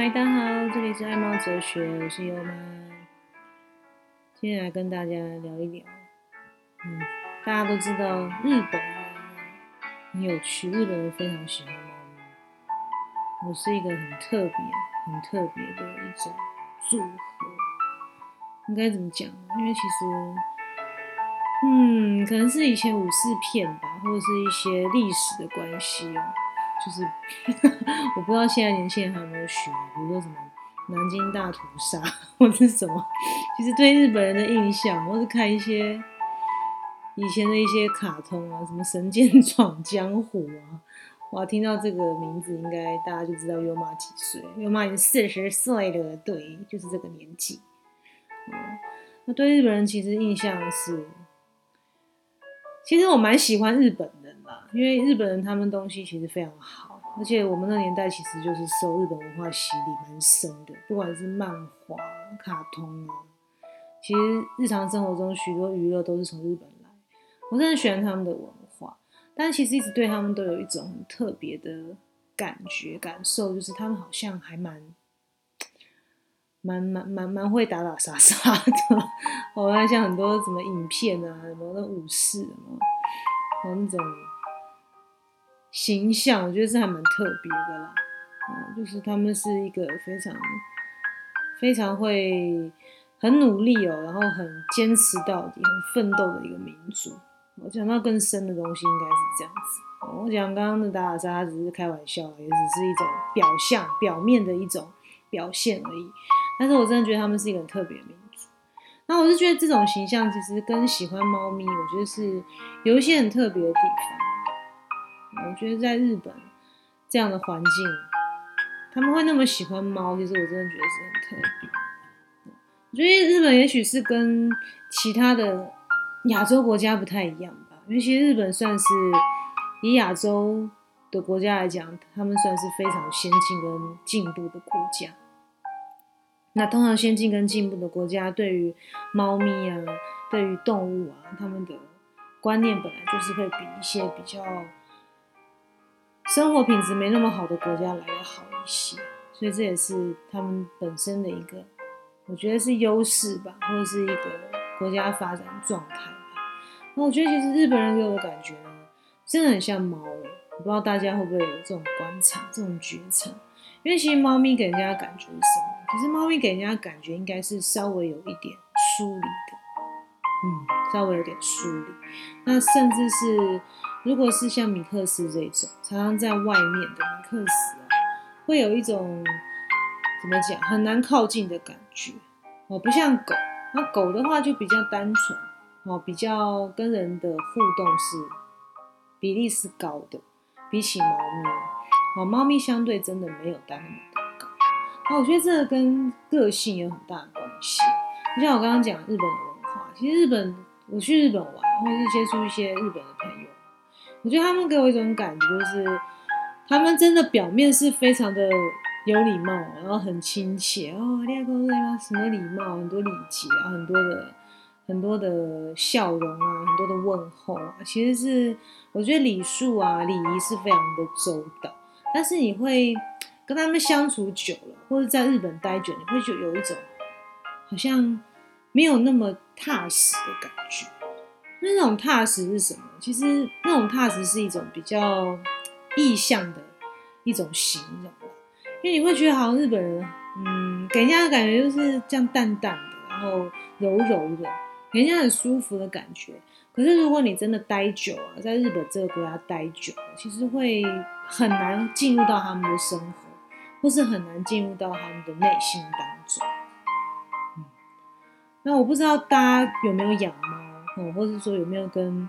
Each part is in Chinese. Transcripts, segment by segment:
嗨，大家好，这里是爱猫哲学，我是优妈。今天来跟大家聊一聊，嗯，大家都知道日本人很有趣，日本人非常喜欢猫咪。我是一个很特别、很特别的一种组合，应该怎么讲呢？因为其实，嗯，可能是以前武士片吧，或者是一些历史的关系哦。就是我不知道现在年轻人还有没有学，比如说什么南京大屠杀，或者什么。其实对日本人的印象，或是看一些以前的一些卡通啊，什么《神剑闯江湖》啊，哇，听到这个名字，应该大家就知道优妈几岁。优妈已经四十岁了，对，就是这个年纪。哦，那对日本人其实印象是，其实我蛮喜欢日本人啦。因为日本人他们东西其实非常好，而且我们那年代其实就是受日本文化洗礼蛮深的，不管是漫画、卡通啊，其实日常生活中许多娱乐都是从日本来。我真的喜欢他们的文化，但其实一直对他们都有一种很特别的感觉感受，就是他们好像还蛮蛮蛮蛮蛮会打打杀杀的。我看像很多什么影片啊，什么那武士啊，有那种。形象我觉得是还蛮特别的啦，嗯，就是他们是一个非常非常会很努力哦，然后很坚持到底、很奋斗的一个民族。我讲到更深的东西，应该是这样子。我讲刚刚的打打杀杀只是开玩笑，也只是一种表象、表面的一种表现而已。但是我真的觉得他们是一个很特别的民族。那我是觉得这种形象其实跟喜欢猫咪，我觉得是有一些很特别的地方。我觉得在日本这样的环境，他们会那么喜欢猫，其实我真的觉得是很特别。我觉得日本也许是跟其他的亚洲国家不太一样吧，因为其实日本算是以亚洲的国家来讲，他们算是非常先进跟进步的国家。那通常先进跟进步的国家，对于猫咪啊，对于动物啊，他们的观念本来就是会比一些比较。生活品质没那么好的国家来的好一些，所以这也是他们本身的一个，我觉得是优势吧，或者是一个国家发展状态吧。那我觉得其实日本人给我的感觉呢，真的很像猫，我不知道大家会不会有这种观察、这种觉察。因为其实猫咪给人家的感觉是什么？其实猫咪给人家感觉应该是稍微有一点疏离的，嗯，稍微有点疏离，那甚至是。如果是像米克斯这种常常在外面的米克斯啊，会有一种怎么讲很难靠近的感觉哦，不像狗。那狗的话就比较单纯哦，比较跟人的互动是比例是高的，比起猫咪哦，猫咪相对真的没有到那么的高。那我觉得这个跟个性有很大的关系。就像我刚刚讲日本的文化，其实日本我去日本玩，或者是接触一些日本的朋友。我觉得他们给我一种感觉，就是他们真的表面是非常的有礼貌，然后很亲切哦，你好，什么礼貌，很多礼节啊，很多的很多的笑容啊，很多的问候啊，其实是我觉得礼数啊、礼仪是非常的周到。但是你会跟他们相处久了，或者在日本待久，你会觉有一种好像没有那么踏实的感觉。那种踏实是什么？其实那种踏实是一种比较意象的一种形容因为你会觉得好像日本人，嗯，给人家的感觉就是这样淡淡的，然后柔柔的，给人家很舒服的感觉。可是如果你真的待久了，在日本这个国家待久了，其实会很难进入到他们的生活，或是很难进入到他们的内心当中。嗯，那我不知道大家有没有养猫？哦，或者说有没有跟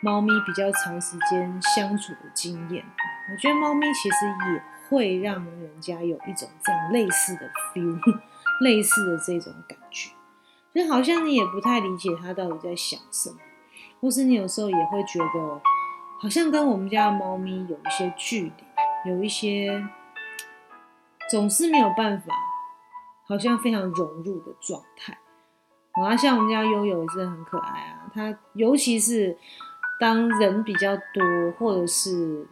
猫咪比较长时间相处的经验？我觉得猫咪其实也会让人家有一种这样类似的 feel，类似的这种感觉，就好像你也不太理解它到底在想什么，或是你有时候也会觉得好像跟我们家的猫咪有一些距离，有一些总是没有办法，好像非常融入的状态。啊，像我们家悠悠也是很可爱啊。它尤其是当人比较多，或者是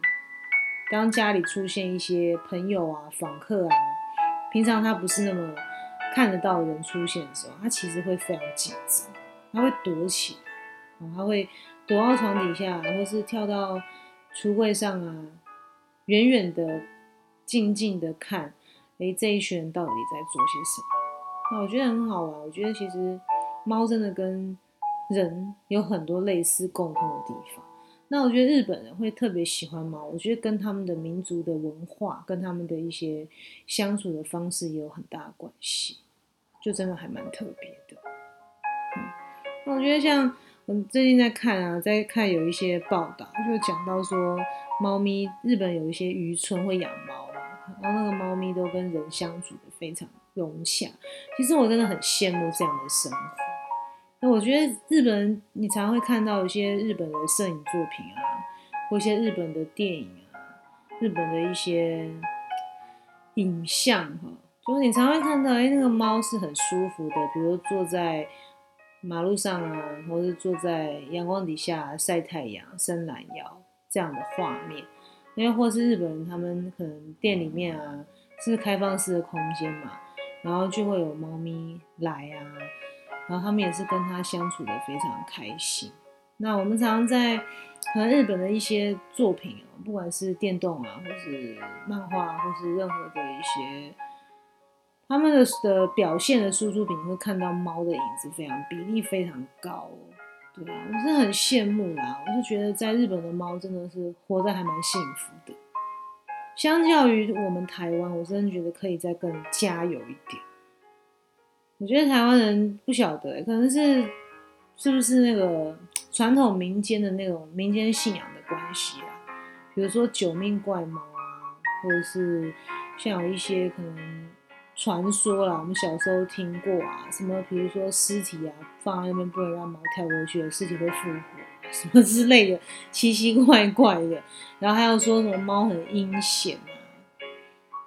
当家里出现一些朋友啊、访客啊，平常它不是那么看得到人出现的时候，它其实会非常紧张，它会躲起来，它会躲到床底下，或是跳到橱柜上啊，远远的、静静的看，哎，这一群人到底在做些什么？那我觉得很好玩。我觉得其实猫真的跟人有很多类似共通的地方。那我觉得日本人会特别喜欢猫，我觉得跟他们的民族的文化，跟他们的一些相处的方式也有很大的关系，就真的还蛮特别的。嗯，那我觉得像我最近在看啊，在看有一些报道，就讲到说，猫咪日本有一些渔村会养猫，然后那个猫咪都跟人相处的非常融洽。其实我真的很羡慕这样的生活。那我觉得日本，你常会看到一些日本的摄影作品啊，或一些日本的电影啊，日本的一些影像哈，就是你常会看到，哎，那个猫是很舒服的，比如坐在马路上啊，或是坐在阳光底下晒太阳、伸懒腰这样的画面，因为或是日本人他们可能店里面啊是开放式的空间嘛，然后就会有猫咪来啊。然后他们也是跟他相处的非常开心。那我们常常在可能日本的一些作品啊，不管是电动啊，或是漫画，或是任何的一些他们的的表现的输出品，会看到猫的影子非常比例非常高，对啊，我是很羡慕啦。我是觉得在日本的猫真的是活得还蛮幸福的，相较于我们台湾，我真的觉得可以再更加油一点。我觉得台湾人不晓得，可能是是不是那个传统民间的那种民间信仰的关系啊？比如说九命怪猫啊，或者是像有一些可能传说啦，我们小时候听过啊，什么比如说尸体啊放在那边不能让猫跳过去，尸体会复活，什么之类的奇奇怪怪的。然后还有说什么猫很阴险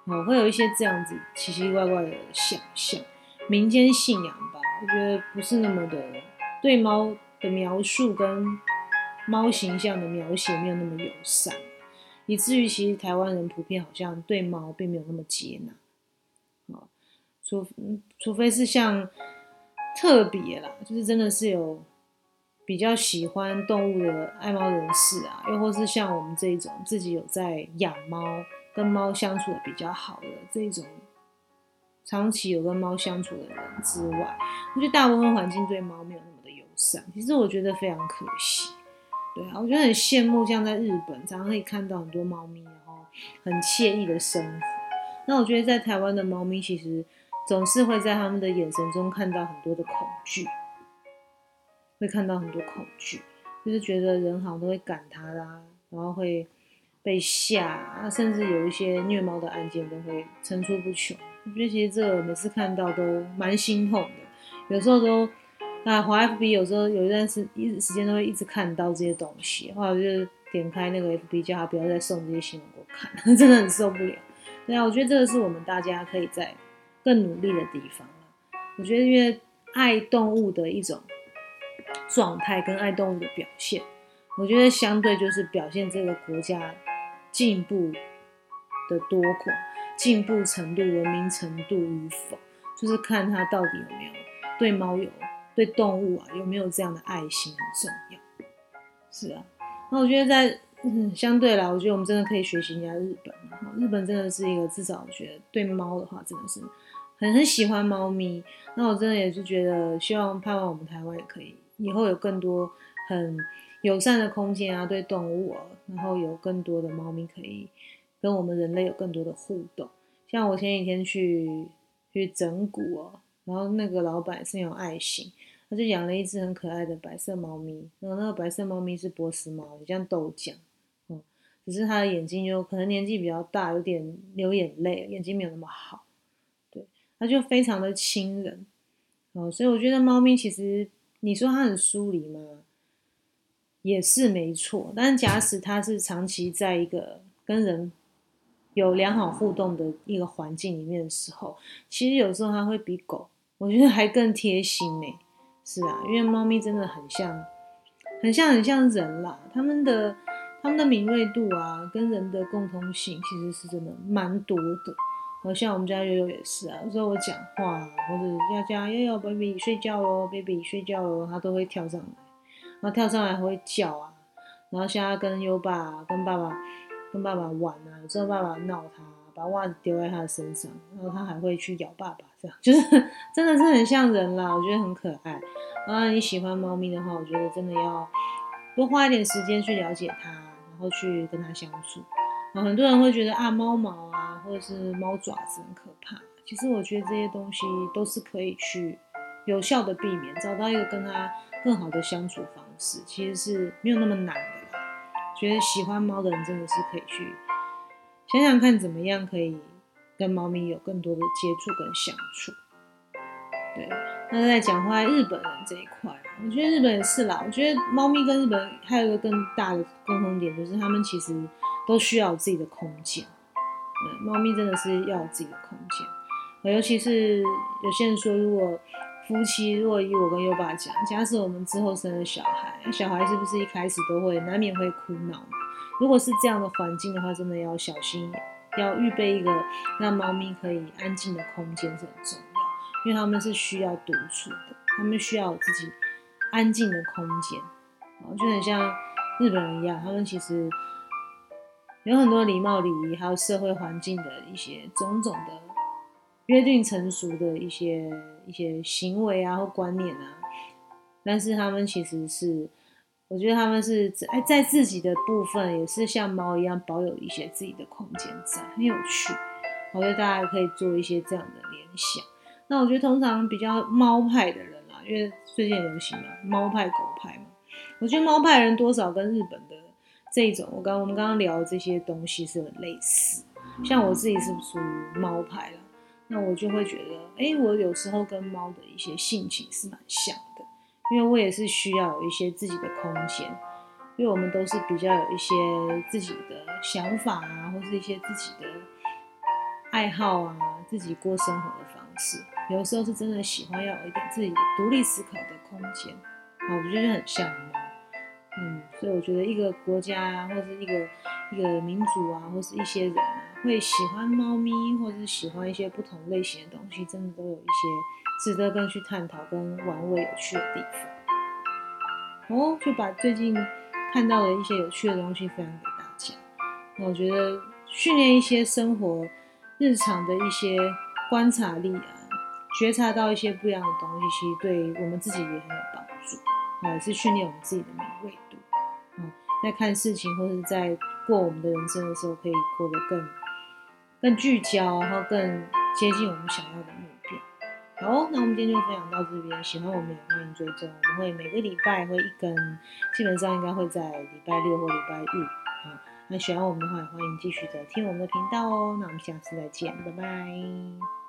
啊，哦，会有一些这样子奇奇怪怪的想象。民间信仰吧，我觉得不是那么的对猫的描述跟猫形象的描写没有那么友善，以至于其实台湾人普遍好像对猫并没有那么接纳，除除非是像特别啦，就是真的是有比较喜欢动物的爱猫人士啊，又或是像我们这种自己有在养猫，跟猫相处的比较好的这种。长期有跟猫相处的人之外，我觉得大部分环境对猫没有那么的友善。其实我觉得非常可惜。对啊，我觉得很羡慕，像在日本，常常可以看到很多猫咪，然后很惬意的生活。那我觉得在台湾的猫咪，其实总是会在他们的眼神中看到很多的恐惧，会看到很多恐惧，就是觉得人好像都会赶他啦，然后会被吓，甚至有一些虐猫的案件都会层出不穷。我觉得其实这个每次看到都蛮心痛的，有时候都啊，华 FB 有时候有一段时一时间都会一直看到这些东西，后来我就点开那个 FB 叫他不要再送这些新闻给我看，真的很受不了。对啊，我觉得这个是我们大家可以在更努力的地方我觉得因为爱动物的一种状态跟爱动物的表现，我觉得相对就是表现这个国家进步的多寡。进步程度、文明程度与否，就是看他到底有没有对猫有、对动物啊有没有这样的爱心很重要。是啊，那我觉得在嗯相对来，我觉得我们真的可以学习一下日本。日本真的是一个至少我觉得对猫的话，真的是很很喜欢猫咪。那我真的也是觉得，希望盼望我们台湾也可以以后有更多很友善的空间啊，对动物啊，然后有更多的猫咪可以。跟我们人类有更多的互动，像我前几天去去整蛊哦，然后那个老板是有爱心，他就养了一只很可爱的白色猫咪，然后那个白色猫咪是波斯猫，也像豆浆，只是他的眼睛就可能年纪比较大，有点流眼泪，眼睛没有那么好，就非常的亲人，哦，所以我觉得猫咪其实你说它很疏离吗？也是没错，但是假使它是长期在一个跟人有良好互动的一个环境里面的时候，其实有时候它会比狗，我觉得还更贴心呢。是啊，因为猫咪真的很像，很像很像人啦。他们的他们的敏锐度啊，跟人的共通性其实是真的蛮多的。好像我们家悠悠也是啊，有时候我讲话或者要叫悠悠 baby 睡觉喽，baby 睡觉喽，他都会跳上来，然后跳上来还会叫啊，然后现在跟优爸跟爸爸跟爸爸玩啊，有时候爸爸闹他，把袜子丢在他的身上，然后他还会去咬爸爸，这样 就是真的是很像人啦，我觉得很可爱。然后你喜欢猫咪的话，我觉得真的要多花一点时间去了解它，然后去跟它相处。啊，很多人会觉得啊，猫毛啊，或者是猫爪子很可怕。其实我觉得这些东西都是可以去有效的避免，找到一个跟它更好的相处方式，其实是没有那么难的。觉得喜欢猫的人真的是可以去想想看，怎么样可以跟猫咪有更多的接触跟相处。对。那在讲回来日本人这一块，我觉得日本也是啦。我觉得猫咪跟日本还有一个更大的共同点，就是他们其实都需要自己的空间。猫咪真的是要有自己的空间。尤其是有些人说，如果夫妻，如果以我跟优爸讲，假设我们之后生了小孩，小孩是不是一开始都会难免会哭闹？如果是这样的环境的话，真的要小心，要预备一个让猫咪可以安静的空间是很重要。因为他们是需要独处的，他们需要自己安静的空间，就很像日本人一样，他们其实有很多礼貌礼仪，还有社会环境的一些种种的约定成熟的一些一些行为啊或观念啊，但是他们其实是，我觉得他们是在在自己的部分也是像猫一样保有一些自己的空间在，很有趣，我觉得大家可以做一些这样的联想。那我觉得通常比较猫派的人啦，因为最近流行嘛，猫派狗派嘛。我觉得猫派人多少跟日本的这种，我刚我们刚刚聊的这些东西是很类似。像我自己是属于猫派啦，那我就会觉得，哎，我有时候跟猫的一些性情是蛮像的，因为我也是需要有一些自己的空间，因为我们都是比较有一些自己的想法啊，或是一些自己的爱好啊，自己过生活的方式。有时候是真的喜欢要有一点自己独立思考的空间，啊，我觉得很像猫，嗯，所以我觉得一个国家，或者一个一个民族啊，或是一些人啊，会喜欢猫咪，或者是喜欢一些不同类型的东西，真的都有一些值得跟去探讨跟玩味有趣的地方。哦，就把最近看到的一些有趣的东西分享给大家。那我觉得训练一些生活日常的一些观察力啊。觉察到一些不一样的东西，其实对我们自己也很有帮助，啊，也是训练我们自己的敏锐，在看事情或者在过我们的人生的时候，可以过得更更聚焦，然后更接近我们想要的目标。好，那我们今天就分享到这边，喜欢我们也欢迎追踪，我们会每个礼拜会一根，基本上应该会在礼拜六或礼拜日，啊，那喜欢我们的话，也欢迎继续的听我们的频道哦。那我们下次再见，拜拜。